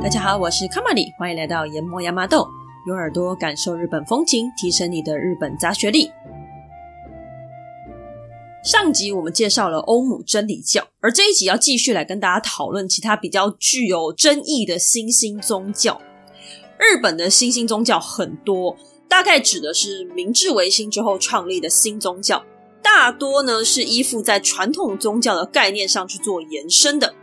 大家好，我是卡玛里，欢迎来到研磨亚麻豆，用耳朵感受日本风情，提升你的日本杂学力。上集我们介绍了欧姆真理教，而这一集要继续来跟大家讨论其他比较具有争议的新兴宗教。日本的新兴宗教很多，大概指的是明治维新之后创立的新宗教，大多呢是依附在传统宗教的概念上去做延伸的。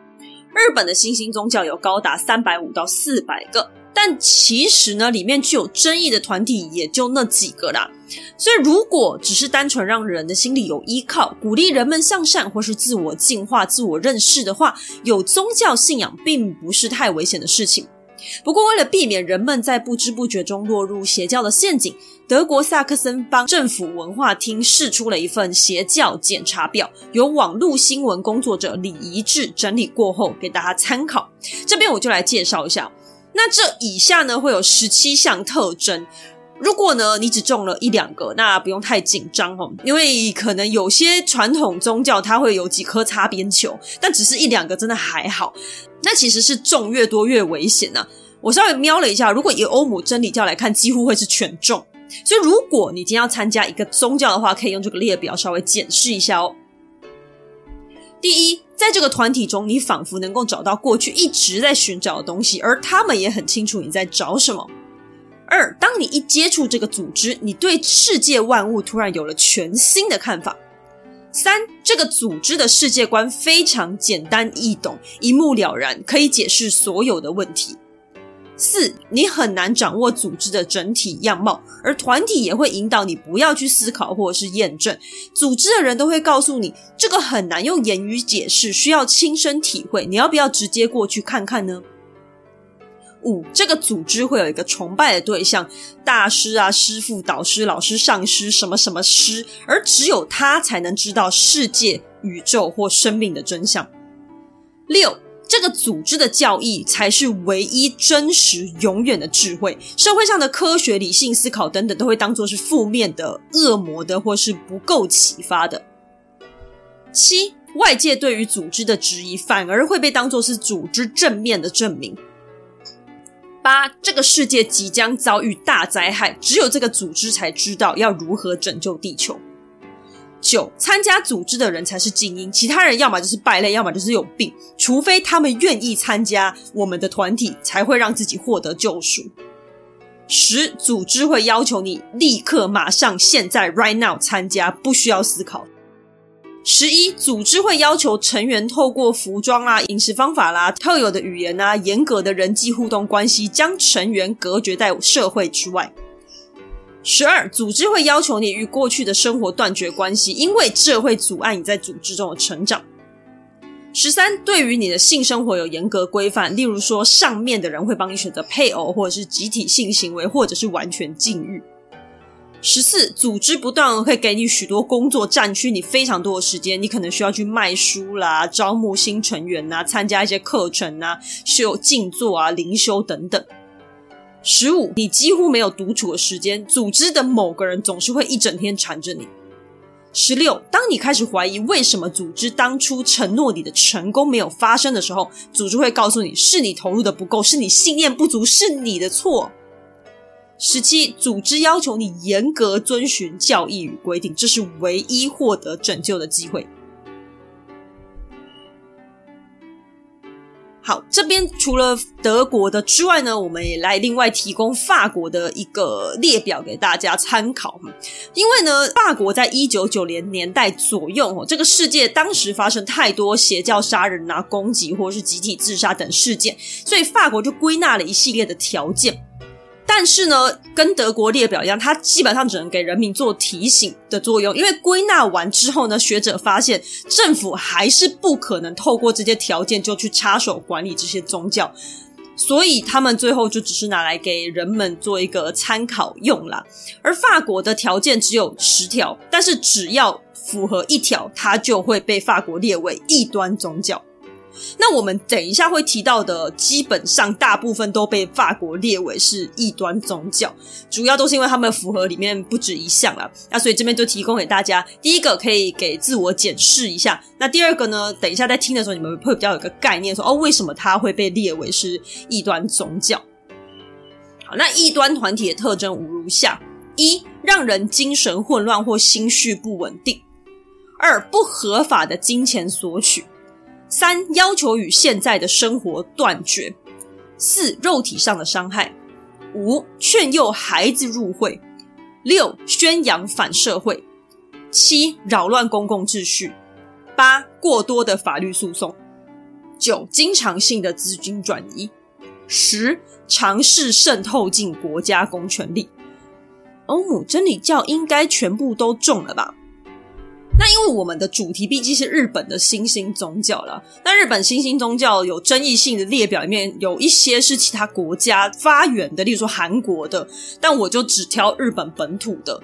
日本的新兴宗教有高达三百五到四百个，但其实呢，里面具有争议的团体也就那几个啦。所以，如果只是单纯让人的心里有依靠，鼓励人们向善或是自我进化、自我认识的话，有宗教信仰并不是太危险的事情。不过，为了避免人们在不知不觉中落入邪教的陷阱，德国萨克森邦政府文化厅释出了一份邪教检查表，由网络新闻工作者李怡智整理过后给大家参考。这边我就来介绍一下。那这以下呢会有十七项特征。如果呢你只中了一两个，那不用太紧张哦，因为可能有些传统宗教它会有几颗擦边球，但只是一两个真的还好。那其实是中越多越危险呐、啊。我稍微瞄了一下，如果以欧姆真理教来看，几乎会是全中。所以如果你今天要参加一个宗教的话，可以用这个列表稍微检视一下哦。第一，在这个团体中，你仿佛能够找到过去一直在寻找的东西，而他们也很清楚你在找什么。二，当你一接触这个组织，你对世界万物突然有了全新的看法。三，这个组织的世界观非常简单易懂，一目了然，可以解释所有的问题。四，你很难掌握组织的整体样貌，而团体也会引导你不要去思考或者是验证。组织的人都会告诉你，这个很难用言语解释，需要亲身体会。你要不要直接过去看看呢？五，这个组织会有一个崇拜的对象，大师啊、师傅、导师、老师、上师，什么什么师，而只有他才能知道世界、宇宙或生命的真相。六，这个组织的教义才是唯一真实、永远的智慧，社会上的科学、理性思考等等，都会当作是负面的、恶魔的，或是不够启发的。七，外界对于组织的质疑，反而会被当作是组织正面的证明。八，这个世界即将遭遇大灾害，只有这个组织才知道要如何拯救地球。九，参加组织的人才是精英，其他人要么就是败类，要么就是有病，除非他们愿意参加我们的团体，才会让自己获得救赎。十，组织会要求你立刻、马上、现在、right now 参加，不需要思考。十一，组织会要求成员透过服装啊、饮食方法啦、啊、特有的语言啊、严格的人际互动关系，将成员隔绝在社会之外。十二，组织会要求你与过去的生活断绝关系，因为这会阻碍你在组织中的成长。十三，对于你的性生活有严格规范，例如说，上面的人会帮你选择配偶，或者是集体性行为，或者是完全禁欲。十四，组织不断会给你许多工作，占据你非常多的时间。你可能需要去卖书啦，招募新成员呐，参加一些课程呐，修静坐啊、灵修等等。十五，你几乎没有独处的时间，组织的某个人总是会一整天缠着你。十六，当你开始怀疑为什么组织当初承诺你的成功没有发生的时候，组织会告诉你是你投入的不够，是你信念不足，是你的错。十七，组织要求你严格遵循教义与规定，这是唯一获得拯救的机会。好，这边除了德国的之外呢，我们也来另外提供法国的一个列表给大家参考。因为呢，法国在一九九零年代左右，这个世界当时发生太多邪教杀人啊、攻击或是集体自杀等事件，所以法国就归纳了一系列的条件。但是呢，跟德国列表一样，它基本上只能给人民做提醒的作用。因为归纳完之后呢，学者发现政府还是不可能透过这些条件就去插手管理这些宗教，所以他们最后就只是拿来给人们做一个参考用啦。而法国的条件只有十条，但是只要符合一条，它就会被法国列为异端宗教。那我们等一下会提到的，基本上大部分都被法国列为是异端宗教，主要都是因为他们符合里面不止一项啦。那所以这边就提供给大家，第一个可以给自我检视一下。那第二个呢，等一下在听的时候，你们会比较有个概念说，哦，为什么它会被列为是异端宗教？好，那异端团体的特征无如下：一、让人精神混乱或心绪不稳定；二、不合法的金钱索取。三、要求与现在的生活断绝；四、肉体上的伤害；五、劝诱孩子入会；六、宣扬反社会；七、扰乱公共秩序；八、过多的法律诉讼；九、经常性的资金转移；十、尝试渗透进国家公权力。欧姆真理教应该全部都中了吧？那因为我们的主题毕竟是日本的新兴宗教了，那日本新兴宗教有争议性的列表里面有一些是其他国家发源的，例如说韩国的，但我就只挑日本本土的，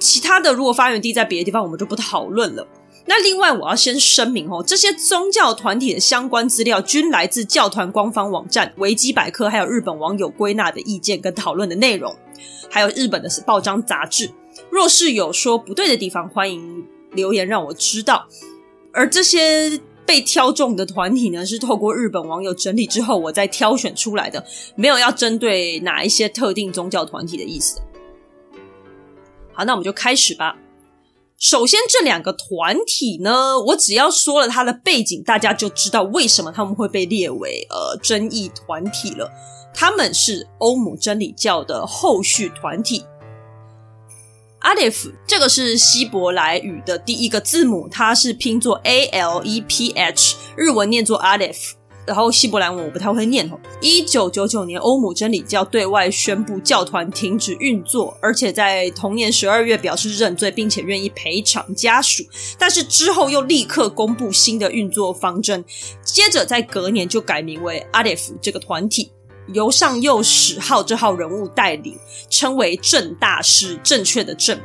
其他的如果发源地在别的地方，我们就不讨论了。那另外我要先声明哦，这些宗教团体的相关资料均来自教团官方网站、维基百科，还有日本网友归纳的意见跟讨论的内容，还有日本的报章杂志。若是有说不对的地方，欢迎。留言让我知道，而这些被挑中的团体呢，是透过日本网友整理之后，我再挑选出来的，没有要针对哪一些特定宗教团体的意思。好，那我们就开始吧。首先，这两个团体呢，我只要说了它的背景，大家就知道为什么他们会被列为呃争议团体了。他们是欧姆真理教的后续团体。阿列夫，这个是希伯来语的第一个字母，它是拼作 A L E P H，日文念作阿列夫，然后希伯来文我不太会念哦。一九九九年，欧姆真理教对外宣布教团停止运作，而且在同年十二月表示认罪，并且愿意赔偿家属。但是之后又立刻公布新的运作方针，接着在隔年就改名为阿列夫这个团体。由上右史浩这号人物带领，称为正大师，正确的正。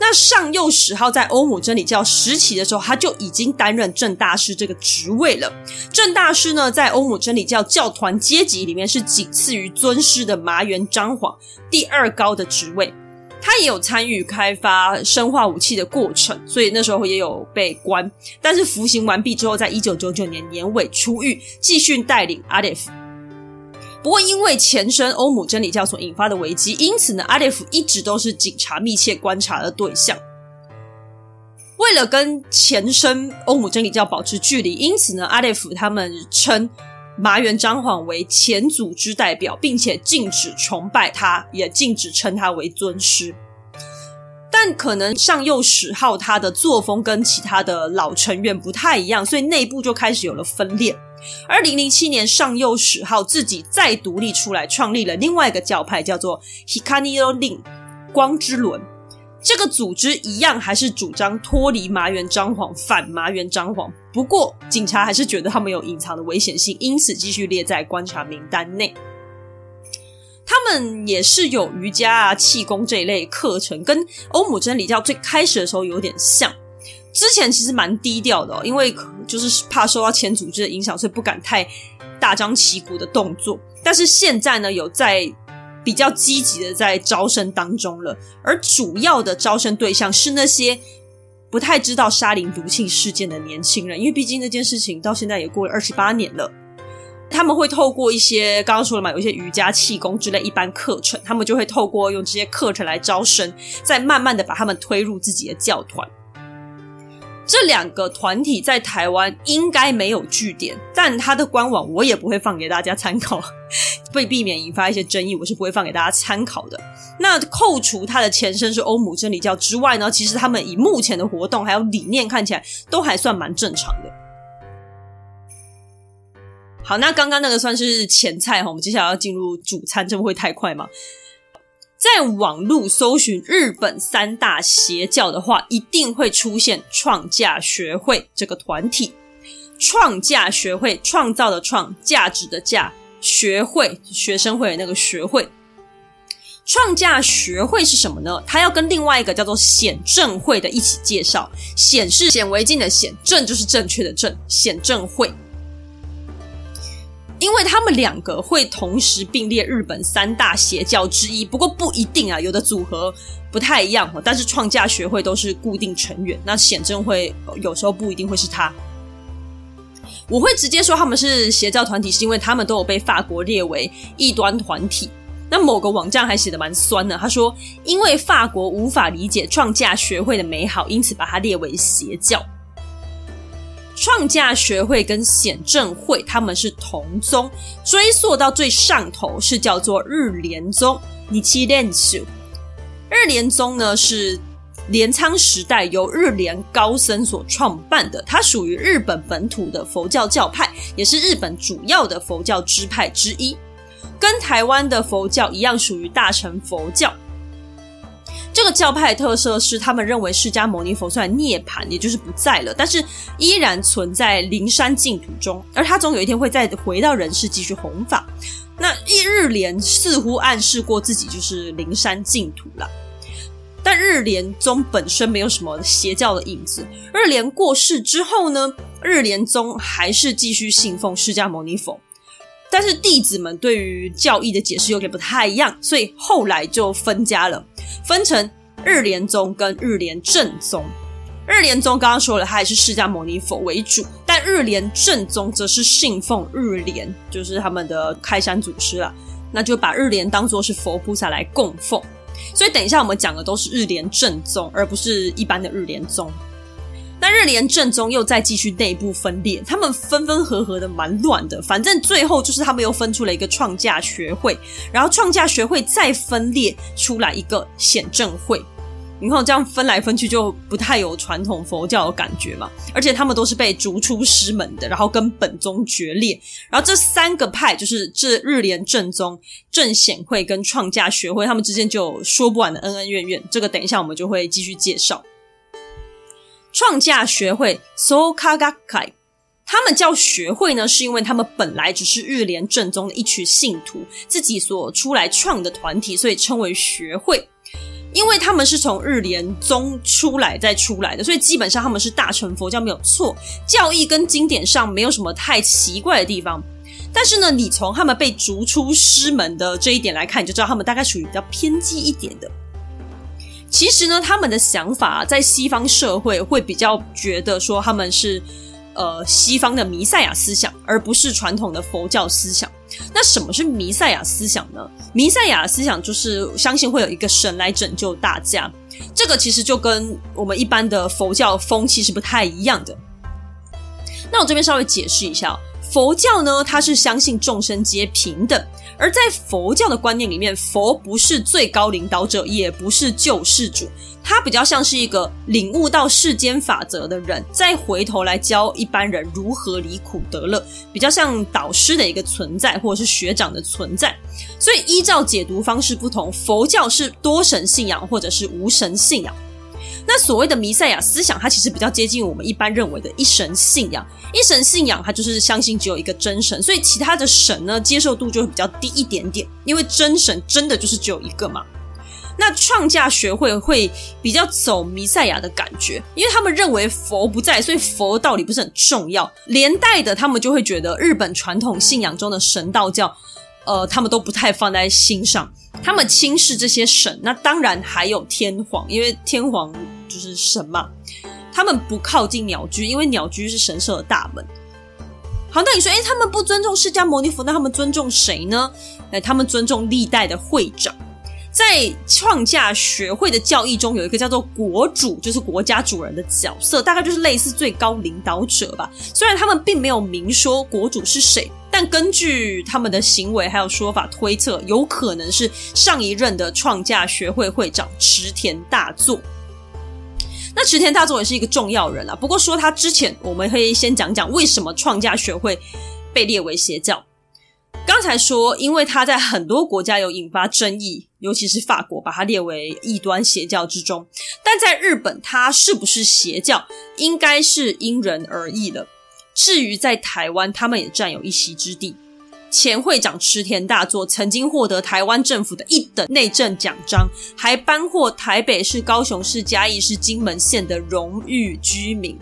那上右史浩在欧姆真理教时期的时候，他就已经担任正大师这个职位了。正大师呢，在欧姆真理教教团阶级里面是仅次于尊师的麻原彰晃第二高的职位。他也有参与开发生化武器的过程，所以那时候也有被关。但是服刑完毕之后，在一九九九年年尾出狱，继续带领阿列夫。不过，因为前身欧姆真理教所引发的危机，因此呢，阿列夫一直都是警察密切观察的对象。为了跟前身欧姆真理教保持距离，因此呢，阿列夫他们称麻原彰晃为前组织代表，并且禁止崇拜他，也禁止称他为尊师。但可能上右史号他的作风跟其他的老成员不太一样，所以内部就开始有了分裂。二零零七年，上右史号自己再独立出来，创立了另外一个教派，叫做 Hikari no Rin 光之轮。这个组织一样还是主张脱离麻原彰晃，反麻原彰晃。不过，警察还是觉得他们有隐藏的危险性，因此继续列在观察名单内。他们也是有瑜伽啊、气功这一类课程，跟欧姆真理教最开始的时候有点像。之前其实蛮低调的哦，因为就是怕受到前组织的影响，所以不敢太大张旗鼓的动作。但是现在呢，有在比较积极的在招生当中了，而主要的招生对象是那些不太知道沙林毒气事件的年轻人，因为毕竟那件事情到现在也过了二十八年了。他们会透过一些刚刚说了嘛，有一些瑜伽、气功之类一般课程，他们就会透过用这些课程来招生，再慢慢的把他们推入自己的教团。这两个团体在台湾应该没有据点，但他的官网我也不会放给大家参考，为避免引发一些争议，我是不会放给大家参考的。那扣除他的前身是欧姆真理教之外呢，其实他们以目前的活动还有理念看起来都还算蛮正常的。好，那刚刚那个算是前菜哈，我们接下来要进入主餐，这不会太快吗？在网络搜寻日本三大邪教的话，一定会出现创价学会这个团体。创价学会，创造的创，价值的价，学会，学生会那个学会。创价学会是什么呢？它要跟另外一个叫做显正会的一起介绍。显是显微镜的显，正就是正确的正，显正会。因为他们两个会同时并列日本三大邪教之一，不过不一定啊，有的组合不太一样。但是创价学会都是固定成员，那显正会有时候不一定会是他。我会直接说他们是邪教团体，是因为他们都有被法国列为异端团体。那某个网站还写的蛮酸的，他说因为法国无法理解创价学会的美好，因此把它列为邪教。创价学会跟显正会他们是同宗，追溯到最上头是叫做日莲宗。你七练手，日莲宗呢是镰仓时代由日莲高僧所创办的，它属于日本本土的佛教教派，也是日本主要的佛教支派之一，跟台湾的佛教一样，属于大乘佛教。这个教派的特色是，他们认为释迦牟尼佛虽然涅槃，也就是不在了，但是依然存在灵山净土中，而他总有一天会再回到人世继续弘法。那一日莲似乎暗示过自己就是灵山净土了，但日莲宗本身没有什么邪教的影子。日莲过世之后呢，日莲宗还是继续信奉释迦牟尼佛，但是弟子们对于教义的解释有点不太一样，所以后来就分家了。分成日莲宗跟日莲正宗。日莲宗刚刚说了，它也是释迦牟尼佛为主，但日莲正宗则是信奉日莲，就是他们的开山祖师了。那就把日莲当作是佛菩萨来供奉。所以等一下我们讲的都是日莲正宗，而不是一般的日莲宗。那日莲正宗又再继续内部分裂，他们分分合合的蛮乱的。反正最后就是他们又分出了一个创价学会，然后创价学会再分裂出来一个显正会。你看这样分来分去就不太有传统佛教的感觉嘛。而且他们都是被逐出师门的，然后跟本宗决裂。然后这三个派就是这日莲正宗、正显会跟创价学会，他们之间就有说不完的恩恩怨怨。这个等一下我们就会继续介绍。创价学会，so kagakai，他们叫学会呢，是因为他们本来只是日莲正宗的一群信徒自己所出来创的团体，所以称为学会。因为他们是从日莲宗出来再出来的，所以基本上他们是大乘佛教没有错，教义跟经典上没有什么太奇怪的地方。但是呢，你从他们被逐出师门的这一点来看，你就知道他们大概属于比较偏激一点的。其实呢，他们的想法在西方社会会比较觉得说他们是呃西方的弥赛亚思想，而不是传统的佛教思想。那什么是弥赛亚思想呢？弥赛亚思想就是相信会有一个神来拯救大家。这个其实就跟我们一般的佛教风气是不太一样的。那我这边稍微解释一下，佛教呢，它是相信众生皆平等。而在佛教的观念里面，佛不是最高领导者，也不是救世主，他比较像是一个领悟到世间法则的人，再回头来教一般人如何离苦得乐，比较像导师的一个存在，或者是学长的存在。所以依照解读方式不同，佛教是多神信仰，或者是无神信仰。那所谓的弥赛亚思想，它其实比较接近我们一般认为的一神信仰。一神信仰，它就是相信只有一个真神，所以其他的神呢，接受度就会比较低一点点。因为真神真的就是只有一个嘛。那创价学会会比较走弥赛亚的感觉，因为他们认为佛不在，所以佛道理不是很重要。连带的，他们就会觉得日本传统信仰中的神道教，呃，他们都不太放在心上。他们轻视这些神，那当然还有天皇，因为天皇。就是神嘛，他们不靠近鸟居，因为鸟居是神社的大门。好，那你说，诶，他们不尊重释迦牟尼佛，那他们尊重谁呢？诶，他们尊重历代的会长。在创价学会的教义中，有一个叫做国主，就是国家主人的角色，大概就是类似最高领导者吧。虽然他们并没有明说国主是谁，但根据他们的行为还有说法推测，有可能是上一任的创价学会会长池田大作。那池田大作也是一个重要人啊，不过说他之前，我们可以先讲讲为什么创价学会被列为邪教。刚才说，因为他在很多国家有引发争议，尤其是法国把他列为异端邪教之中。但在日本，他是不是邪教，应该是因人而异的。至于在台湾，他们也占有一席之地。前会长池田大作曾经获得台湾政府的一等内政奖章，还颁获台北市、高雄市、嘉义市、金门县的荣誉居民，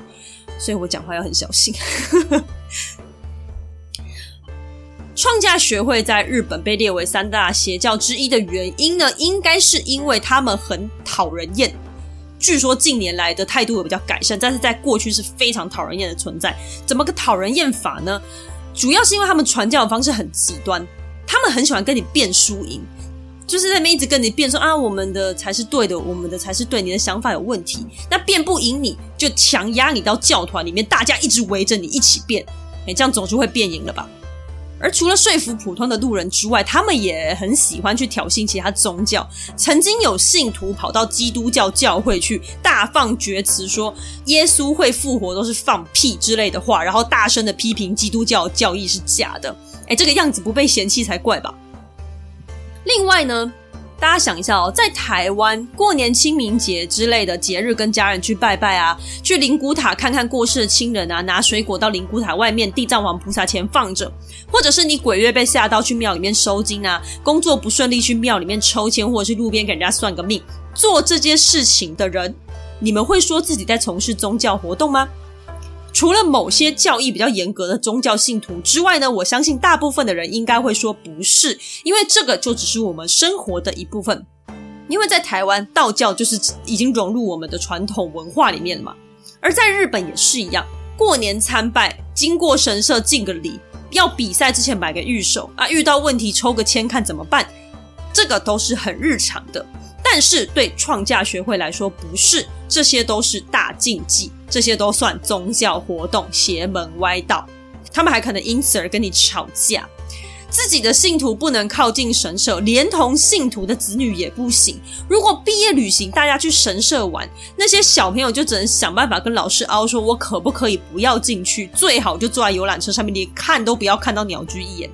所以我讲话要很小心。创价学会在日本被列为三大邪教之一的原因呢，应该是因为他们很讨人厌。据说近年来的态度有比较改善，但是在过去是非常讨人厌的存在。怎么个讨人厌法呢？主要是因为他们传教的方式很极端，他们很喜欢跟你辩输赢。就是在那边一直跟你辩说啊，我们的才是对的，我们的才是对，你的想法有问题。那辩不赢你就强压你到教团里面，大家一直围着你一起辩，哎，这样总是会辩赢了吧？而除了说服普通的路人之外，他们也很喜欢去挑衅其他宗教。曾经有信徒跑到基督教教会去大放厥词，说耶稣会复活都是放屁之类的话，然后大声的批评基督教教义是假的。哎，这个样子不被嫌弃才怪吧？另外呢，大家想一下哦，在台湾过年清明节之类的节日，跟家人去拜拜啊，去灵骨塔看看过世的亲人啊，拿水果到灵骨塔外面地藏王菩萨前放着，或者是你鬼月被吓到去庙里面收惊啊，工作不顺利去庙里面抽签，或者是路边给人家算个命，做这件事情的人，你们会说自己在从事宗教活动吗？除了某些教义比较严格的宗教信徒之外呢，我相信大部分的人应该会说不是，因为这个就只是我们生活的一部分。因为在台湾，道教就是已经融入我们的传统文化里面了嘛。而在日本也是一样，过年参拜，经过神社敬个礼，要比赛之前买个御守啊，遇到问题抽个签看怎么办，这个都是很日常的。但是对创价学会来说不是，这些都是大禁忌，这些都算宗教活动、邪门歪道。他们还可能因此而跟你吵架。自己的信徒不能靠近神社，连同信徒的子女也不行。如果毕业旅行大家去神社玩，那些小朋友就只能想办法跟老师凹说：“我可不可以不要进去？最好就坐在游览车上面，连看都不要看到鸟居一眼。”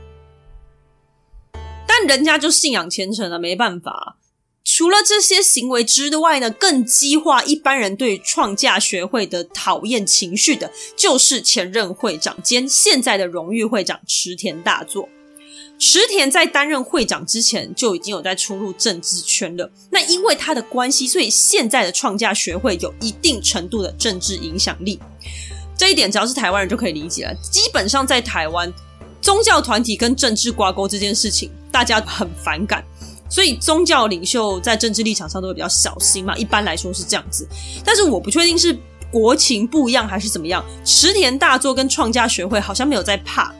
但人家就信仰虔诚了，没办法。除了这些行为之外呢，更激化一般人对创价学会的讨厌情绪的，就是前任会长兼现在的荣誉会长池田大作。池田在担任会长之前就已经有在出入政治圈了。那因为他的关系，所以现在的创价学会有一定程度的政治影响力。这一点只要是台湾人就可以理解了。基本上在台湾，宗教团体跟政治挂钩这件事情，大家很反感。所以宗教领袖在政治立场上都会比较小心嘛，一般来说是这样子。但是我不确定是国情不一样还是怎么样。池田大作跟创价学会好像没有在怕。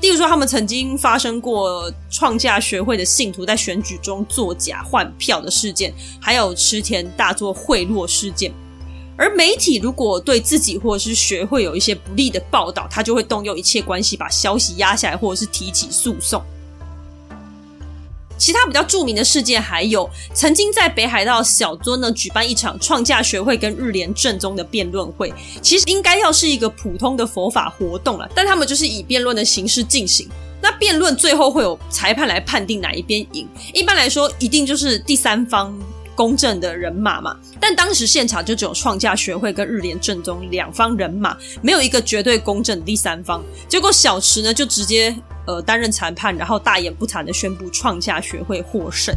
例如说，他们曾经发生过创价学会的信徒在选举中作假换票的事件，还有池田大作贿赂事件。而媒体如果对自己或者是学会有一些不利的报道，他就会动用一切关系把消息压下来，或者是提起诉讼。其他比较著名的事件还有，曾经在北海道小樽呢举办一场创价学会跟日莲正宗的辩论会，其实应该要是一个普通的佛法活动了，但他们就是以辩论的形式进行。那辩论最后会有裁判来判定哪一边赢，一般来说一定就是第三方公正的人马嘛。但当时现场就只有创价学会跟日联正宗两方人马，没有一个绝对公正的第三方。结果小池呢就直接。呃，担任裁判，然后大言不惭的宣布创价学会获胜。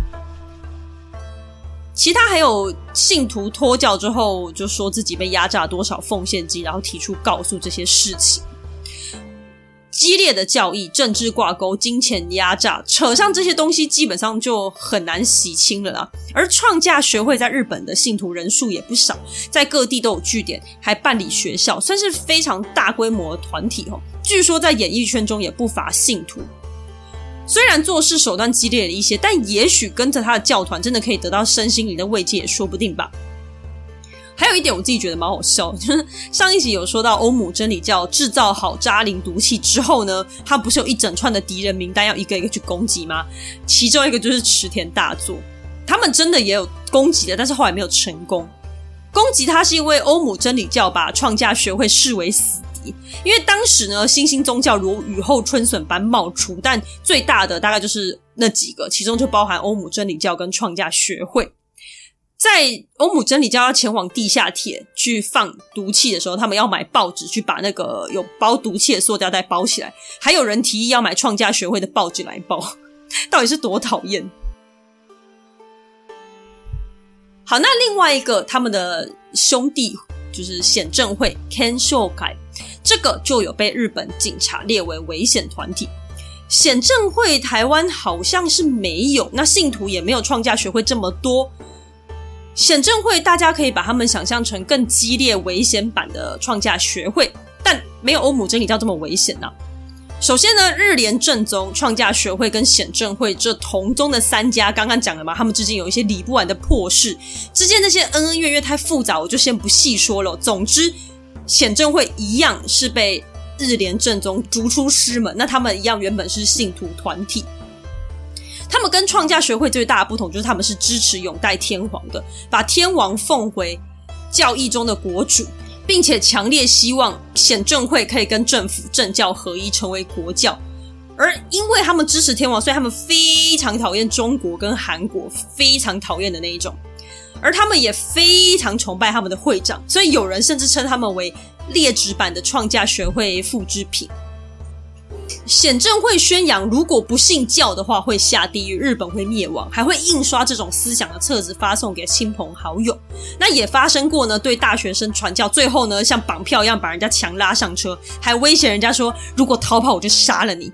其他还有信徒脱教之后，就说自己被压榨多少奉献金，然后提出告诉这些事情。激烈的教义、政治挂钩、金钱压榨，扯上这些东西，基本上就很难洗清了啦。而创价学会在日本的信徒人数也不少，在各地都有据点，还办理学校，算是非常大规模的团体哦。据说在演艺圈中也不乏信徒。虽然做事手段激烈了一些，但也许跟着他的教团，真的可以得到身心灵的慰藉，也说不定吧。还有一点我自己觉得蛮好笑，就是上一集有说到欧姆真理教制造好渣灵毒气之后呢，他不是有一整串的敌人名单要一个一个去攻击吗？其中一个就是池田大作，他们真的也有攻击的，但是后来没有成功。攻击他是因为欧姆真理教把创价学会视为死敌，因为当时呢新兴宗教如雨后春笋般冒出，但最大的大概就是那几个，其中就包含欧姆真理教跟创价学会。在欧姆真理教要前往地下铁去放毒气的时候，他们要买报纸去把那个有包毒气的塑胶袋包起来。还有人提议要买创价学会的报纸来包，到底是多讨厌？好，那另外一个他们的兄弟就是显正会 Kenshokai，这个就有被日本警察列为危险团体。显正会台湾好像是没有，那信徒也没有创价学会这么多。显正会大家可以把他们想象成更激烈、危险版的创价学会，但没有欧姆真理教这么危险呐、首先呢，日莲正宗、创价学会跟显正会这同宗的三家，刚刚讲了嘛，他们之间有一些理不完的破事，之间那些恩恩怨怨太复杂，我就先不细说了。总之，显正会一样是被日莲正宗逐出师门，那他们一样原本是信徒团体，他们跟创价学会最大的不同就是他们是支持拥戴天皇的，把天王奉为教义中的国主。并且强烈希望显正会可以跟政府政教合一，成为国教。而因为他们支持天王，所以他们非常讨厌中国跟韩国，非常讨厌的那一种。而他们也非常崇拜他们的会长，所以有人甚至称他们为劣质版的创价学会复制品。显正会宣扬，如果不信教的话会下地狱，日本会灭亡，还会印刷这种思想的册子发送给亲朋好友。那也发生过呢，对大学生传教，最后呢像绑票一样把人家强拉上车，还威胁人家说，如果逃跑我就杀了你。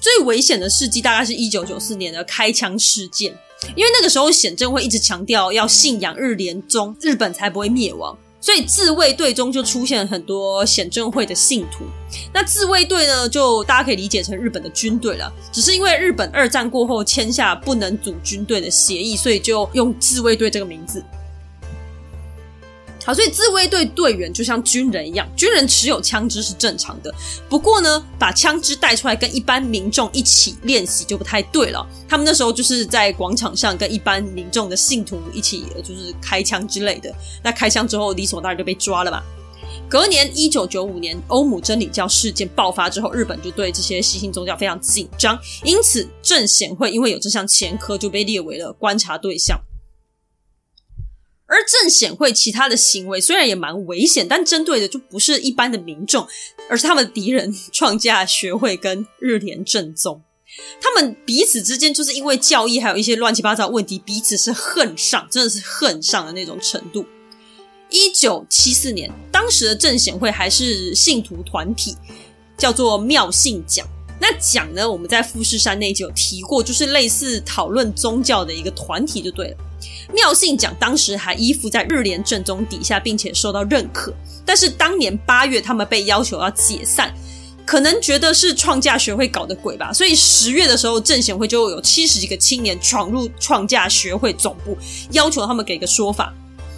最危险的事迹大概是一九九四年的开枪事件，因为那个时候显正会一直强调要信仰日莲宗，日本才不会灭亡。所以自卫队中就出现了很多显正会的信徒。那自卫队呢，就大家可以理解成日本的军队了。只是因为日本二战过后签下不能组军队的协议，所以就用自卫队这个名字。好，所以自卫队队员就像军人一样，军人持有枪支是正常的。不过呢，把枪支带出来跟一般民众一起练习就不太对了。他们那时候就是在广场上跟一般民众的信徒一起，就是开枪之类的。那开枪之后，理所当然就被抓了嘛。隔年一九九五年，欧姆真理教事件爆发之后，日本就对这些新兴宗教非常紧张，因此正显会因为有这项前科，就被列为了观察对象。而正显会其他的行为虽然也蛮危险，但针对的就不是一般的民众，而是他们的敌人——创价学会跟日莲正宗。他们彼此之间就是因为教义还有一些乱七八糟问题，彼此是恨上，真的是恨上的那种程度。一九七四年，当时的正显会还是信徒团体，叫做妙信讲。那讲呢，我们在富士山那集有提过，就是类似讨论宗教的一个团体，就对了。妙信讲当时还依附在日联正宗底下，并且受到认可。但是当年八月，他们被要求要解散，可能觉得是创价学会搞的鬼吧。所以十月的时候，正显会就有七十几个青年闯入创价学会总部，要求他们给个说法。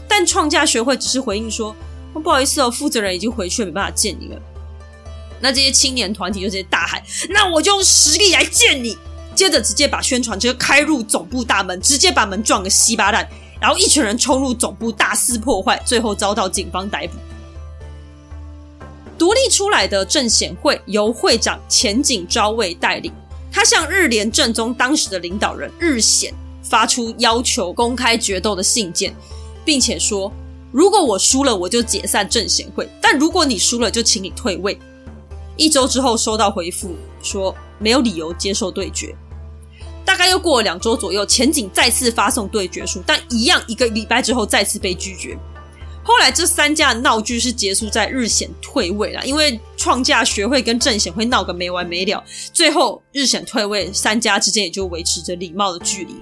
但创价学会只是回应说：“不好意思哦，负责人已经回去，没办法见你了。”那这些青年团体就直接大喊：“那我就用实力来见你！”接着直接把宣传车开入总部大门，直接把门撞个稀巴烂，然后一群人冲入总部大肆破坏，最后遭到警方逮捕。独立出来的正显会由会长前井昭卫带领，他向日联正宗当时的领导人日显发出要求公开决斗的信件，并且说：如果我输了，我就解散正显会；但如果你输了，就请你退位。一周之后收到回复说没有理由接受对决。大概又过了两周左右，前景再次发送对决书，但一样一个礼拜之后再次被拒绝。后来这三家的闹剧是结束在日显退位了，因为创价学会跟正显会闹个没完没了，最后日显退位，三家之间也就维持着礼貌的距离。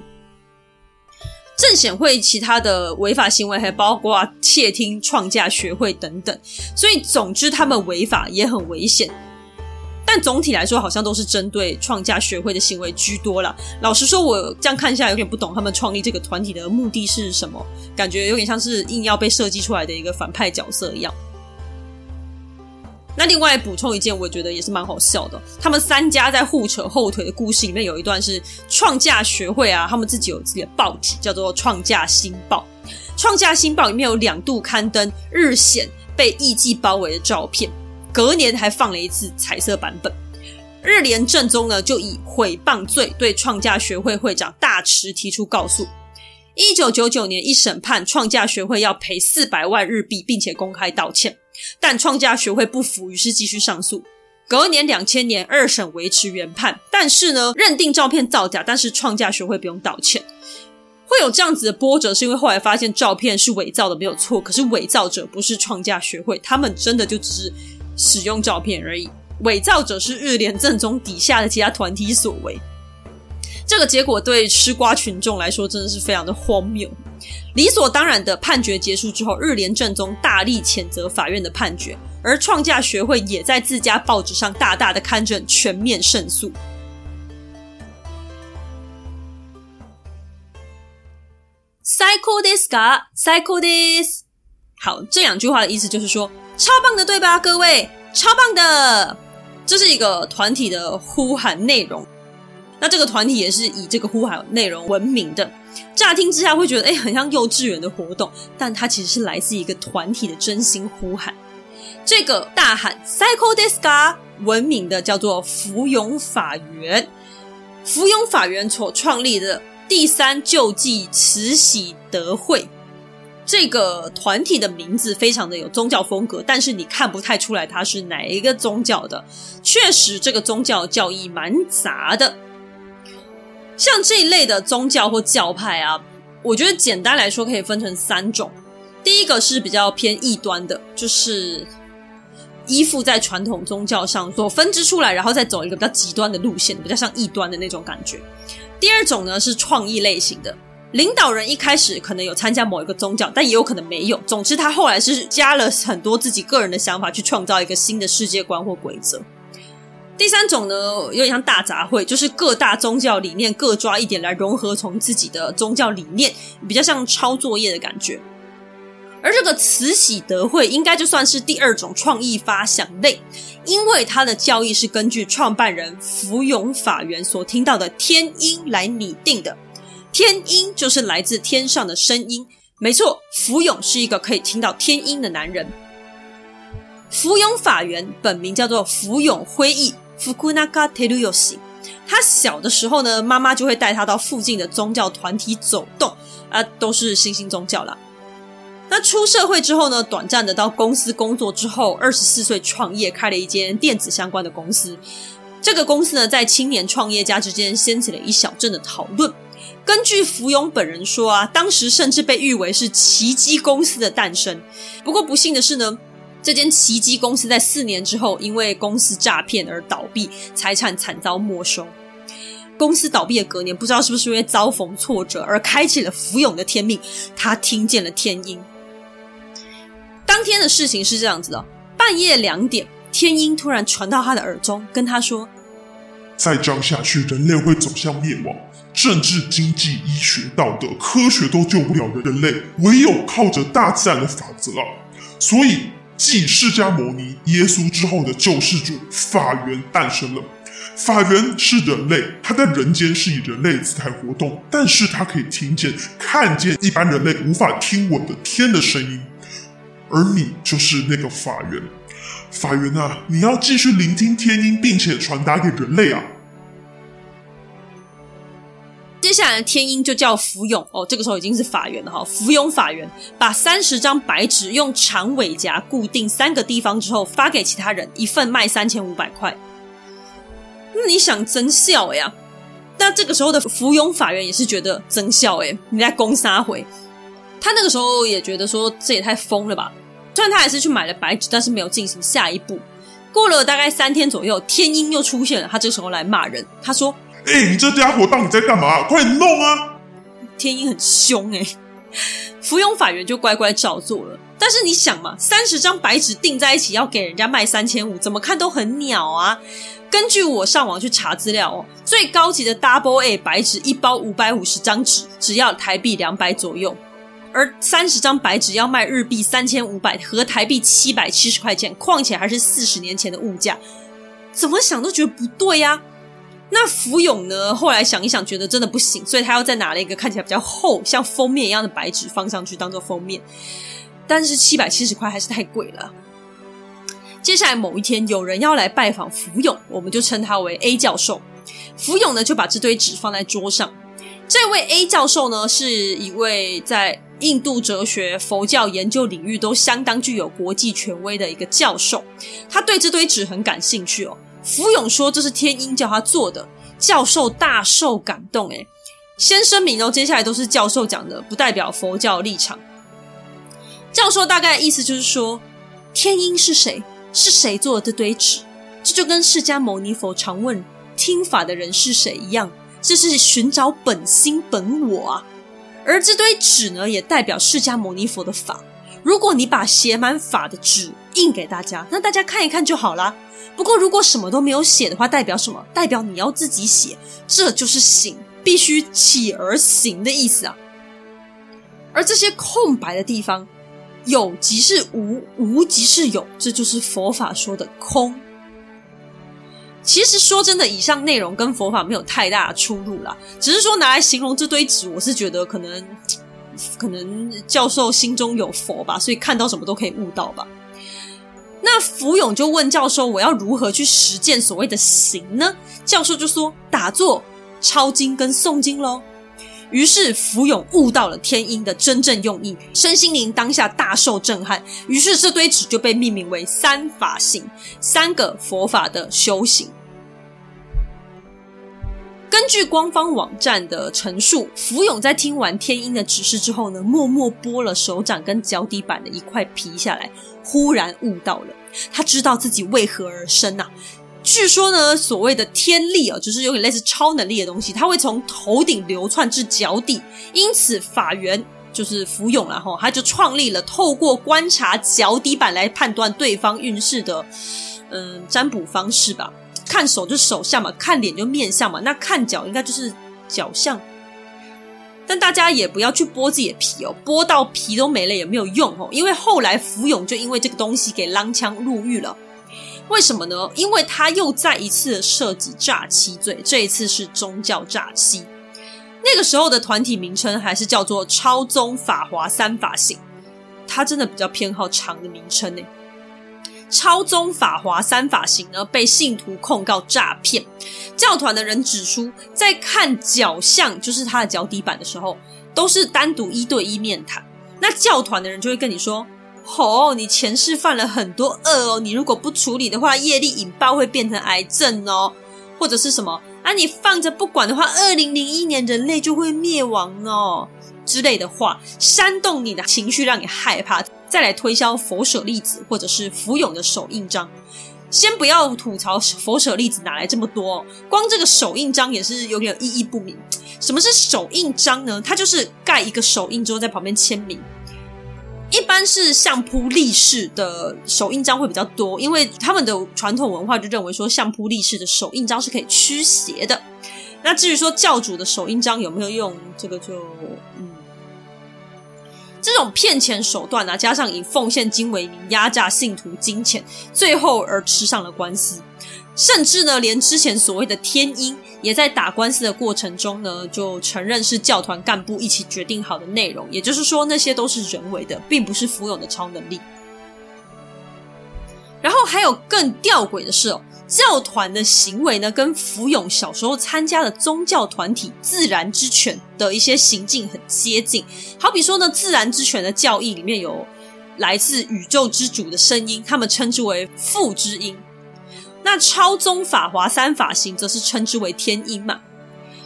正显会其他的违法行为还包括窃听创价学会等等，所以总之他们违法也很危险。但总体来说，好像都是针对创价学会的行为居多啦。老实说，我这样看下来有点不懂他们创立这个团体的目的是什么，感觉有点像是硬要被设计出来的一个反派角色一样。那另外补充一件，我觉得也是蛮好笑的。他们三家在互扯后腿的故事里面，有一段是创价学会啊，他们自己有自己的报纸，叫做《创价新报》。《创价新报》里面有两度刊登日显被艺妓包围的照片。隔年还放了一次彩色版本，日莲正宗呢就以诽谤罪对创价学会会长大池提出告诉。一九九九年一审判创价学会要赔四百万日币，并且公开道歉，但创价学会不服，于是继续上诉。隔年两千年二审维持原判，但是呢认定照片造假，但是创价学会不用道歉。会有这样子的波折，是因为后来发现照片是伪造的，没有错。可是伪造者不是创价学会，他们真的就只是。使用照片而已。 伪造者是日莲正宗底下的其他团体所为。这个结果对吃瓜群众来说真的是非常的荒谬。理所当然的判决结束之后，日莲正宗大力谴责法院的判决，而创价学会也在自家报纸上大大的刊登全面胜诉。最高ですか？最高です。好，这两句话的意思就是说， 超棒的，对吧，各位？超棒的！这是一个团体的呼喊内容。那这个团体也是以这个呼喊内容闻名的。乍听之下会觉得，哎，很像幼稚园的活动，但它其实是来自一个团体的真心呼喊。这个大喊“最高ですか”闻名的叫做福永法缘。福永法缘所创立的第三救济慈禧德会， 这个团体的名字非常的有宗教风格，但是你看不太出来它是哪一个宗教的。确实，这个宗教教义蛮杂的。像这一类的宗教或教派啊，我觉得简单来说可以分成三种。第一个是比较偏异端的，就是依附在传统宗教上所分支出来，然后再走一个比较极端的路线，比较像异端的那种感觉。第二种呢是创意类型的，领导人一开始可能有参加某一个宗教，但也有可能没有。总之，他后来是加了很多自己个人的想法，去创造一个新的世界观或规则。第三种呢，有点像大杂烩，就是各大宗教理念各抓一点来融合，从自己的宗教理念，比较像抄作业的感觉。而这个慈禧德会应该就算是第二种创意发想类，因为它的教义是根据创办人福永法源所听到的天音来拟定的。天音就是来自天上的声音，没错，福永是一个可以听到天音的男人。福永法缘本名叫做福永辉义。福永辉义，他小的时候呢，妈妈就会带他到附近的宗教团体走动，啊，都是新兴宗教啦。那出社会之后呢，短暂的到公司工作之后，二十四岁创业，开了一间电子相关的公司。这个公司呢，在青年创业家之间掀起了一小阵的讨论。根据福永本人说啊，当时甚至被誉为是奇迹公司的诞生。不过不幸的是呢。这间奇迹公司在四年之后，因为公司诈骗而倒闭，财产惨遭没收。公司倒闭的隔年，不知道是不是因为遭逢挫折而开启了福永的天命，他听见了天音。当天的事情是这样子的：半夜两点，天音突然传到他的耳中，跟他说：“再这样下去，人类会走向灭亡。政治、经济、医学、道德、科学都救不了人类，唯有靠着大自然的法则啊！所以。”继释迦牟尼、耶稣之后的救世主法源诞生了。法源是人类，他在人间是以人类姿态活动，但是他可以听见、看见一般人类无法听闻的天的声音。而你就是那个法源，法源啊，你要继续聆听天音，并且传达给人类啊。接下来天音就叫福永哦，这个时候已经是法缘了哈。福永法缘把三十张白纸用长尾夹固定三个地方之后，发给其他人，一份卖三千五百块。那你想真笑呀？那这个时候的福永法缘也是觉得真笑诶，你在攻杀回。他那个时候也觉得说这也太疯了吧。虽然他还是去买了白纸，但是没有进行下一步。过了大概三天左右，天音又出现了，他这个时候来骂人，他说。哎、你这家伙到底在干嘛？快弄啊！天音很凶哎、福永法院就乖乖照做了。但是你想嘛，三十张白纸订在一起要给人家卖三千五，怎么看都很鸟啊！根据我上网去查资料哦，最高级的 Double A 白纸一包五百五十张纸，只要台币两百左右，而三十张白纸要卖日币三千五百，合台币七百七十块钱，况且还是四十年前的物价，怎么想都觉得不对呀、啊。那福永呢？后来想一想，觉得真的不行，所以他又再拿了一个看起来比较厚、像封面一样的白纸放上去当做封面。但是七百七十块还是太贵了。接下来某一天，有人要来拜访福永，我们就称他为 A 教授。福永呢就把这堆纸放在桌上。这位 A 教授呢是一位在印度哲学、佛教研究领域都相当具有国际权威的一个教授。他对这堆纸很感兴趣哦。福永说：“这是天音叫他做的。”教授大受感动。诶，先声明哦，接下来都是教授讲的，不代表佛教立场。教授大概意思就是说，天音是谁？是谁做的这堆纸？这就跟释迦牟尼佛常问听法的人是谁一样，这是寻找本心本我啊。而这堆纸呢，也代表释迦牟尼佛的法。如果你把写满法的纸印给大家，那大家看一看就好啦。不过如果什么都没有写的话，代表什么？代表你要自己写，这就是行，必须起而行的意思啊。而这些空白的地方，有即是无，无即是有，这就是佛法说的空。其实说真的，以上内容跟佛法没有太大的出入啦，只是说拿来形容这堆纸，我是觉得可能可能教授心中有佛吧，所以看到什么都可以悟到吧。那福永就问教授：“我要如何去实践所谓的行呢？”教授就说：“打坐、抄经跟诵经喽。”于是福永悟到了天音的真正用意，身心灵当下大受震撼。于是这堆纸就被命名为三法行，三个佛法的修行。根据官方网站的陈述，福永在听完天音的指示之后呢，默默剥了手掌跟脚底板的一块皮下来，忽然悟到了，他知道自己为何而生呐、啊。据说呢，所谓的天力啊，就是有点类似超能力的东西，它会从头顶流窜至脚底，因此法源就是福永然后他就创立了透过观察脚底板来判断对方运势的嗯占卜方式吧。看手就手相嘛，看脸就面相嘛，那看脚应该就是脚相。但大家也不要去剥自己的皮哦，剥到皮都没了也没有用哦，因为后来福永就因为这个东西给踉枪入狱了。为什么呢？因为他又再一次涉及诈欺罪，这一次是宗教诈欺。那个时候的团体名称还是叫做超宗法华三法行，他真的比较偏好长的名称呢。超宗法华三法行呢，被信徒控告诈骗。教团的人指出，在看脚相，就是他的脚底板的时候，都是单独一对一面谈。那教团的人就会跟你说：“哦，你前世犯了很多恶哦，你如果不处理的话，业力引爆会变成癌症哦，或者是什么啊？你放着不管的话，二零零一年人类就会灭亡哦之类的话，煽动你的情绪，让你害怕。”再来推销佛舍利子或者是福永的手印章，先不要吐槽佛舍利子哪来这么多，光这个手印章也是有点意义不明。什么是手印章呢？它就是盖一个手印之后在旁边签名。一般是相扑力士的手印章会比较多，因为他们的传统文化就认为说相扑力士的手印章是可以驱邪的。那至于说教主的手印章有没有用，这个就。这种骗钱手段啊，加上以奉献金为名压榨信徒金钱，最后而吃上了官司。甚至呢，连之前所谓的天音也在打官司的过程中呢，就承认是教团干部一起决定好的内容。也就是说，那些都是人为的，并不是福永的超能力。然后还有更吊诡的是哦。教团的行为呢，跟福永小时候参加的宗教团体自然之犬的一些行径很接近。好比说呢，自然之犬的教义里面有来自宇宙之主的声音，他们称之为父之音。那超宗法华三法行则是称之为天音嘛。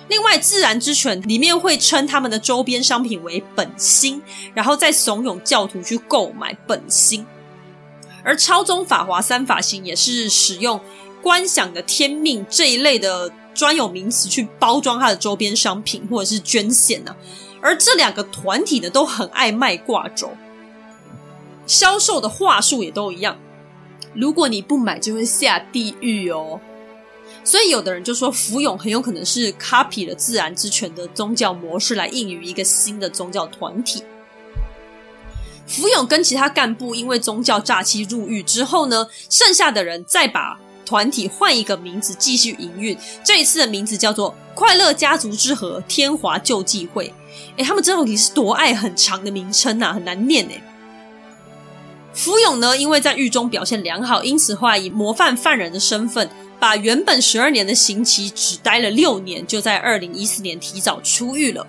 另外，自然之犬里面会称他们的周边商品为本心，然后再怂恿教徒去购买本心。而超宗法华三法行也是使用。观想的天命这一类的专有名词去包装它的周边商品或者是捐献呢、而这两个团体呢都很爱卖挂轴，销售的话术也都一样。如果你不买，就会下地狱哦。所以有的人就说，福永很有可能是 copy 了自然之泉的宗教模式来应于一个新的宗教团体。福永跟其他干部因为宗教诈欺入狱之后呢，剩下的人再把。团体换一个名字继续营运，这一次的名字叫做“快乐家族之和天华救济会”。诶，他们这到底是多爱很长的名称呐、很难念诶。福永呢，因为在狱中表现良好，因此后来以模范犯人的身份，把原本十二年的刑期只待了六年，就在二零一四年提早出狱了。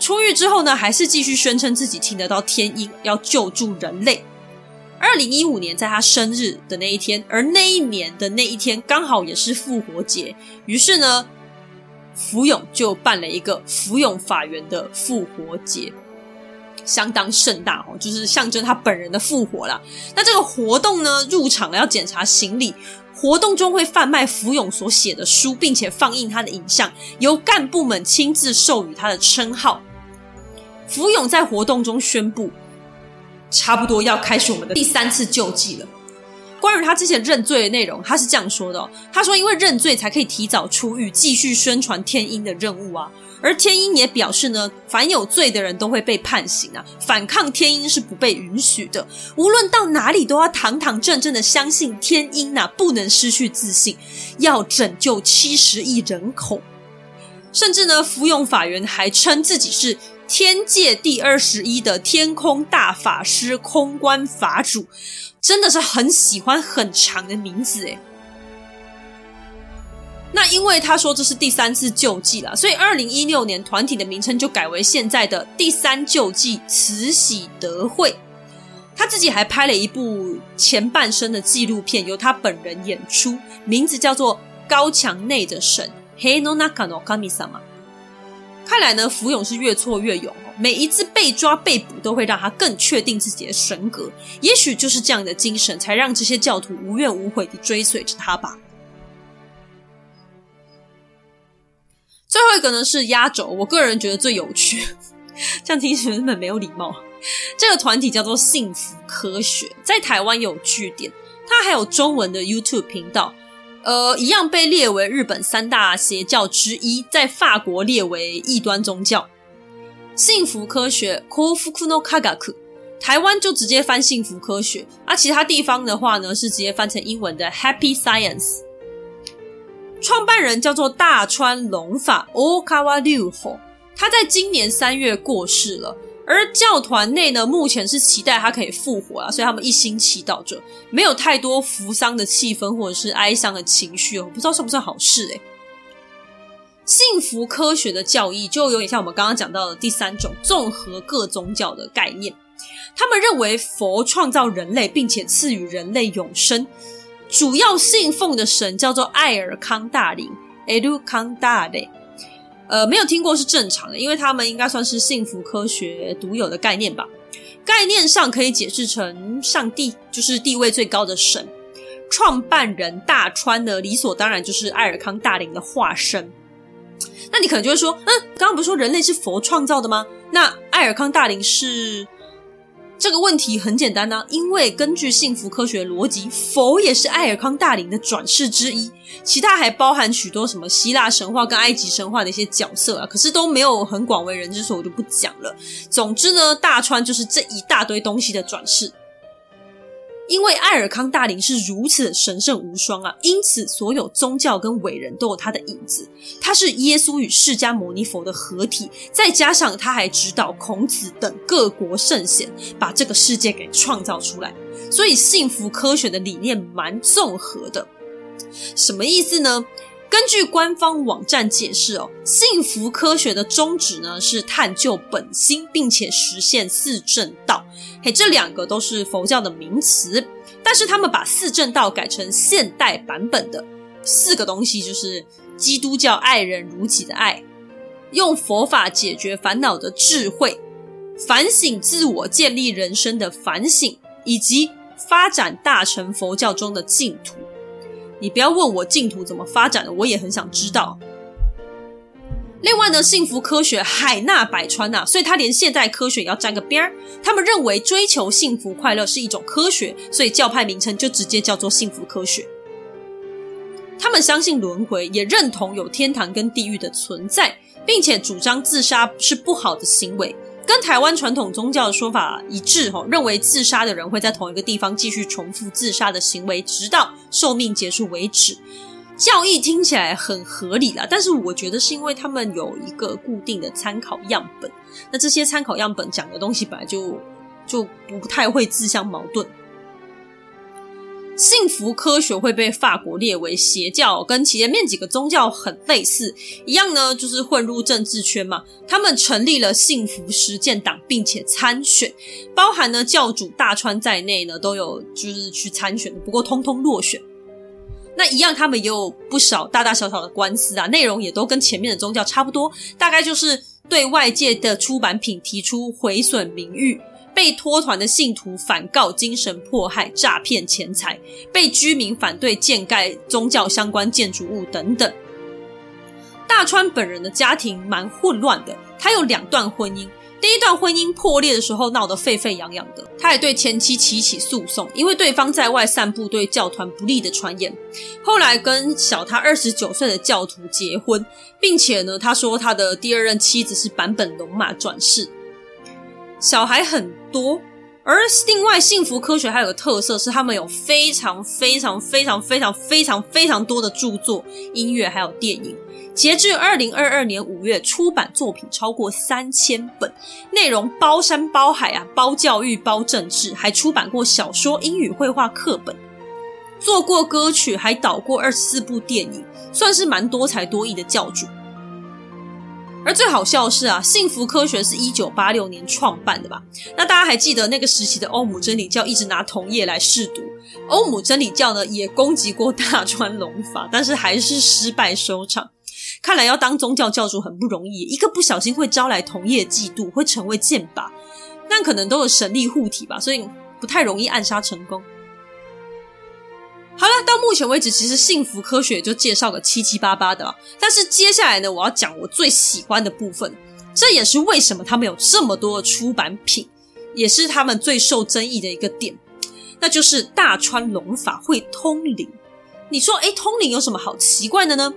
出狱之后呢，还是继续宣称自己听得到天音，要救助人类。二零一五年，在他生日的那一天，而那一年的那一天刚好也是复活节，于是呢，福永就办了一个福永法缘的复活节，相当盛大哦，就是象征他本人的复活啦。那这个活动呢，入场要检查行李，活动中会贩卖福永所写的书，并且放映他的影像，由干部们亲自授予他的称号。福永在活动中宣布，差不多要开始我们的第三次救济了。关于他之前认罪的内容，他是这样说的：“他说，因为认罪才可以提早出狱，继续宣传天鹰的任务啊。而天鹰也表示呢，凡有罪的人都会被判刑啊，反抗天鹰是不被允许的。无论到哪里，都要堂堂正正的相信天鹰啊，不能失去自信，要拯救七十亿人口。甚至呢，福永法源还称自己是。”天界第二十一的天空大法师空观法主，真的是很喜欢很长的名字诶。那因为他说这是第三次救济了，所以二零一六年团体的名称就改为现在的第三救济慈禧德会。他自己还拍了一部前半生的纪录片，由他本人演出，名字叫做《高墙内的神》（Hei no Naka no Kami-sama）。看来呢，福永是越挫越勇哦。每一次被抓被捕，都会让他更确定自己的神格。也许就是这样的精神，才让这些教徒无怨无悔地追随着他吧。最后一个呢是压轴，我个人觉得最有趣，这样听起来根本没有礼貌。这个团体叫做幸福科学，在台湾有据点，它还有中文的 YouTube 频道。呃，一样被列为日本三大邪教之一，在法国列为异端宗教。幸福科学 Kofuku no Kagaku，台湾就直接翻幸福科学，而、其他地方的话呢，是直接翻成英文的 Happy Science。创办人叫做大川隆法 Okawa Ryuho，他在今年三月过世了。而教团内呢，目前是期待他可以复活啊，所以他们一心祈祷着，没有太多扶丧的气氛或者是哀伤的情绪哦，不知道算不算好事诶。幸福科学的教义就有点像我们刚刚讲到的第三种综合各宗教的概念，他们认为佛创造人类，并且赐予人类永生，主要信奉的神叫做艾尔康大灵 （Elu k a n d a。呃，没有听过是正常的，因为他们应该算是幸福科学独有的概念吧。概念上可以解释成上帝就是地位最高的神，创办人大川的，理所当然就是艾尔康大林的化身。那你可能就会说，嗯，刚刚不是说人类是佛创造的吗？那艾尔康大林是？这个问题很简单呢、因为根据幸福科学逻辑，佛也是艾尔康大林的转世之一，其他还包含许多什么希腊神话跟埃及神话的一些角色啊，可是都没有很广为人知，所以我就不讲了。总之呢，大川就是这一大堆东西的转世。因为艾尔康大林是如此的神圣无双啊，因此所有宗教跟伟人都有他的影子。他是耶稣与释迦牟尼佛的合体，再加上他还指导孔子等各国圣贤，把这个世界给创造出来。所以幸福科学的理念蛮综合的。什么意思呢？根据官方网站解释哦，幸福科学的宗旨呢是探究本心，并且实现四正道。嘿，这两个都是佛教的名词，但是他们把四正道改成现代版本的四个东西，就是基督教爱人如己的爱，用佛法解决烦恼的智慧，反省自我、建立人生的反省，以及发展大乘佛教中的净土。你不要问我净土怎么发展的，我也很想知道。另外呢，幸福科学海纳百川呐、啊，所以他连现代科学也要沾个边儿。他们认为追求幸福快乐是一种科学，所以教派名称就直接叫做幸福科学。他们相信轮回，也认同有天堂跟地狱的存在，并且主张自杀是不好的行为，跟台湾传统宗教的说法一致。哈，认为自杀的人会在同一个地方继续重复自杀的行为，直到寿命结束为止。教义听起来很合理啦，但是我觉得是因为他们有一个固定的参考样本，那这些参考样本讲的东西本来就就不太会自相矛盾。幸福科学会被法国列为邪教，跟前面几个宗教很类似，一样呢，就是混入政治圈嘛。他们成立了幸福实践党，并且参选，包含呢教主大川在内呢都有就是去参选的，不过通通落选。那一样，他们也有不少大大小小的官司啊，内容也都跟前面的宗教差不多，大概就是对外界的出版品提出毁损名誉，被脱团的信徒反告精神迫害、诈骗钱财，被居民反对建盖宗教相关建筑物等等。大川本人的家庭蛮混乱的，他有两段婚姻。第一段婚姻破裂的时候闹得沸沸扬扬的，他还对前妻提起诉讼，因为对方在外散布对教团不利的传言。后来跟小他二十九岁的教徒结婚，并且呢，他说他的第二任妻子是坂本龙马转世，小孩很多。而另外幸福科学还有个特色是，他们有非常非常非常非常非常非常多的著作、音乐还有电影。截至二零二二年五月，出版作品超过三千本，内容包山包海啊，包教育、包政治，还出版过小说、英语绘画课本，做过歌曲，还导过二十四部电影，算是蛮多才多艺的教主。而最好笑的是啊，幸福科学是一九八六年创办的吧？那大家还记得那个时期的欧姆真理教一直拿同业来试毒，欧姆真理教呢也攻击过大川隆法，但是还是失败收场。看来要当宗教教主很不容易，一个不小心会招来同业嫉妒，会成为剑靶。但可能都有神力护体吧，所以不太容易暗杀成功。好了，到目前为止，其实幸福科学就介绍个七七八八的了。但是接下来呢，我要讲我最喜欢的部分，这也是为什么他们有这么多的出版品，也是他们最受争议的一个点，那就是大川隆法会通灵。你说，诶，通灵有什么好奇怪的呢？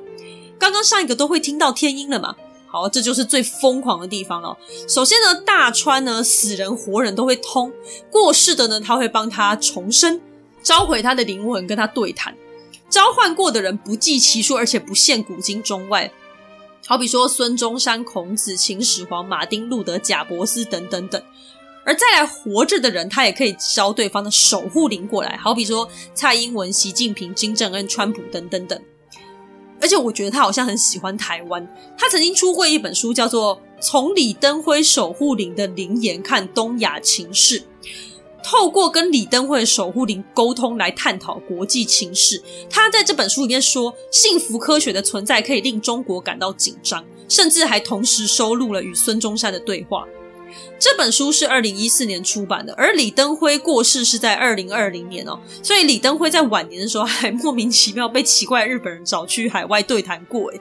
刚刚上一个都会听到天音了嘛？好，这就是最疯狂的地方了。首先呢，大川呢，死人活人都会通，过世的呢，他会帮他重生，召回他的灵魂跟他对谈。召唤过的人不计其数，而且不限古今中外。好比说孙中山、孔子、秦始皇、马丁路德、贾伯斯等等等。而再来活着的人，他也可以招对方的守护灵过来。好比说蔡英文、习近平、金正恩、川普等等等。而且我觉得他好像很喜欢台湾。他曾经出过一本书，叫做《从李登辉守护灵的灵言看东亚情势》，透过跟李登辉的守护灵沟通来探讨国际情势。他在这本书里面说，幸福科学的存在可以令中国感到紧张，甚至还同时收录了与孙中山的对话。这本书是二零一四年出版的，而李登辉过世是在二零二零年哦，所以李登辉在晚年的时候还莫名其妙被奇怪日本人找去海外对谈过诶。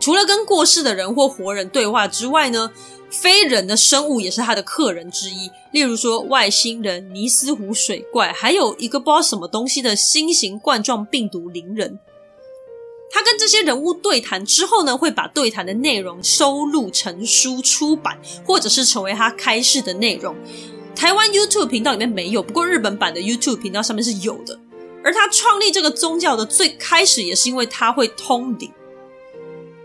除了跟过世的人或活人对话之外呢，非人的生物也是他的客人之一，例如说外星人、尼斯湖水怪，还有一个不知道什么东西的新型冠状病毒灵人。他跟这些人物对谈之后呢，会把对谈的内容收录成书出版，或者是成为他开示的内容。台湾 YouTube 频道里面没有，不过日本版的 YouTube 频道上面是有的。而他创立这个宗教的最开始，也是因为他会通灵。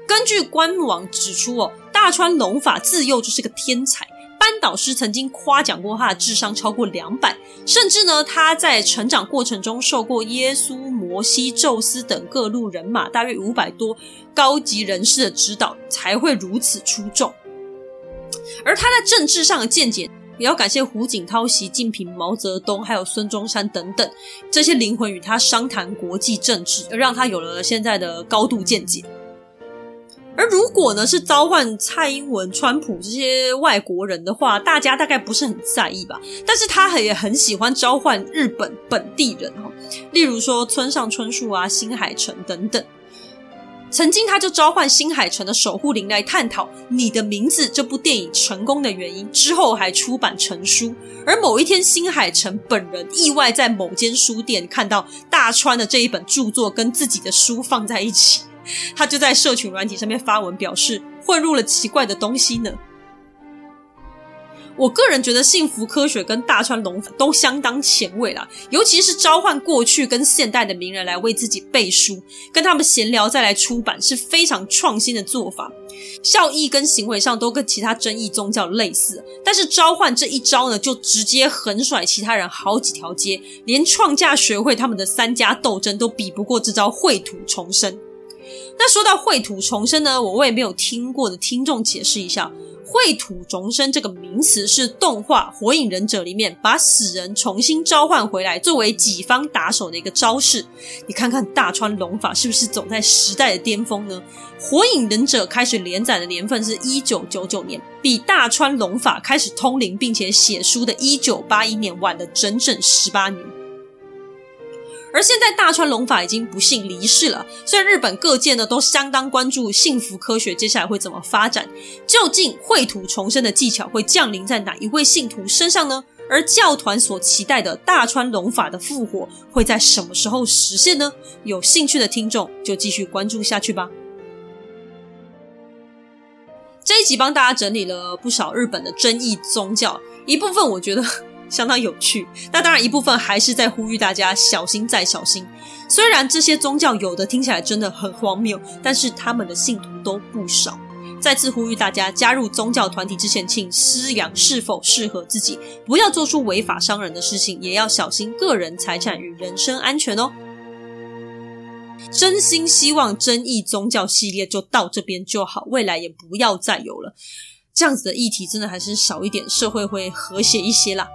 根据官网指出哦，大川龙法自幼就是个天才。班导师曾经夸奖过他的智商超过两百，甚至呢，他在成长过程中受过耶稣、摩西、宙斯等各路人马大约五百多高级人士的指导，才会如此出众。而他在政治上的见解，也要感谢胡锦涛、习近平、毛泽东，还有孙中山等等这些灵魂与他商谈国际政治，让他有了现在的高度见解。而如果呢，是召唤蔡英文、川普这些外国人的话，大家大概不是很在意吧。但是他也很喜欢召唤日本本地人哈，例如说村上春树啊、新海诚等等。曾经他就召唤新海诚的守护灵来探讨《你的名字》这部电影成功的原因，之后还出版成书。而某一天，新海诚本人意外在某间书店看到大川的这一本著作跟自己的书放在一起。他就在社群软体上面发文表示，混入了奇怪的东西呢。我个人觉得幸福科学跟大川隆法都相当前卫啦，尤其是召唤过去跟现代的名人来为自己背书，跟他们闲聊再来出版，是非常创新的做法。效益跟行为上都跟其他争议宗教类似，但是召唤这一招呢，就直接横甩其他人好几条街，连创价学会他们的三家斗争都比不过这招秽土重生。那说到秽土重生呢，我为没有听过的听众解释一下，秽土重生这个名词是动画《火影忍者》里面把死人重新召唤回来作为己方打手的一个招式。你看看大川隆法是不是走在时代的巅峰呢？《火影忍者》开始连载的年份是一九九九年，比大川隆法开始通灵并且写书的一九八一年晚了整整十八年。而现在大川隆法已经不幸离世了。虽然日本各界呢都相当关注幸福科学接下来会怎么发展，究竟秽土重生的技巧会降临在哪一位信徒身上呢？而教团所期待的大川隆法的复活会在什么时候实现呢？有兴趣的听众就继续关注下去吧。这一集帮大家整理了不少日本的争议宗教，一部分我觉得。相当有趣，那当然一部分还是在呼吁大家小心再小心。虽然这些宗教有的听起来真的很荒谬，但是他们的信徒都不少。再次呼吁大家加入宗教团体之前，请思量是否适合自己，不要做出违法伤人的事情，也要小心个人财产与人身安全哦。真心希望争议宗教系列就到这边就好，未来也不要再有了。这样子的议题真的还是少一点，社会会和谐一些啦。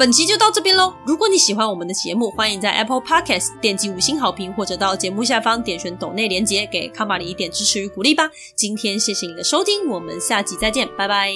本期就到这边喽！如果你喜欢我们的节目，欢迎在 Apple Podcast 点击五星好评，或者到节目下方点选抖内连接，给康玛丽一点支持与鼓励吧。今天谢谢你的收听，我们下集再见，拜拜。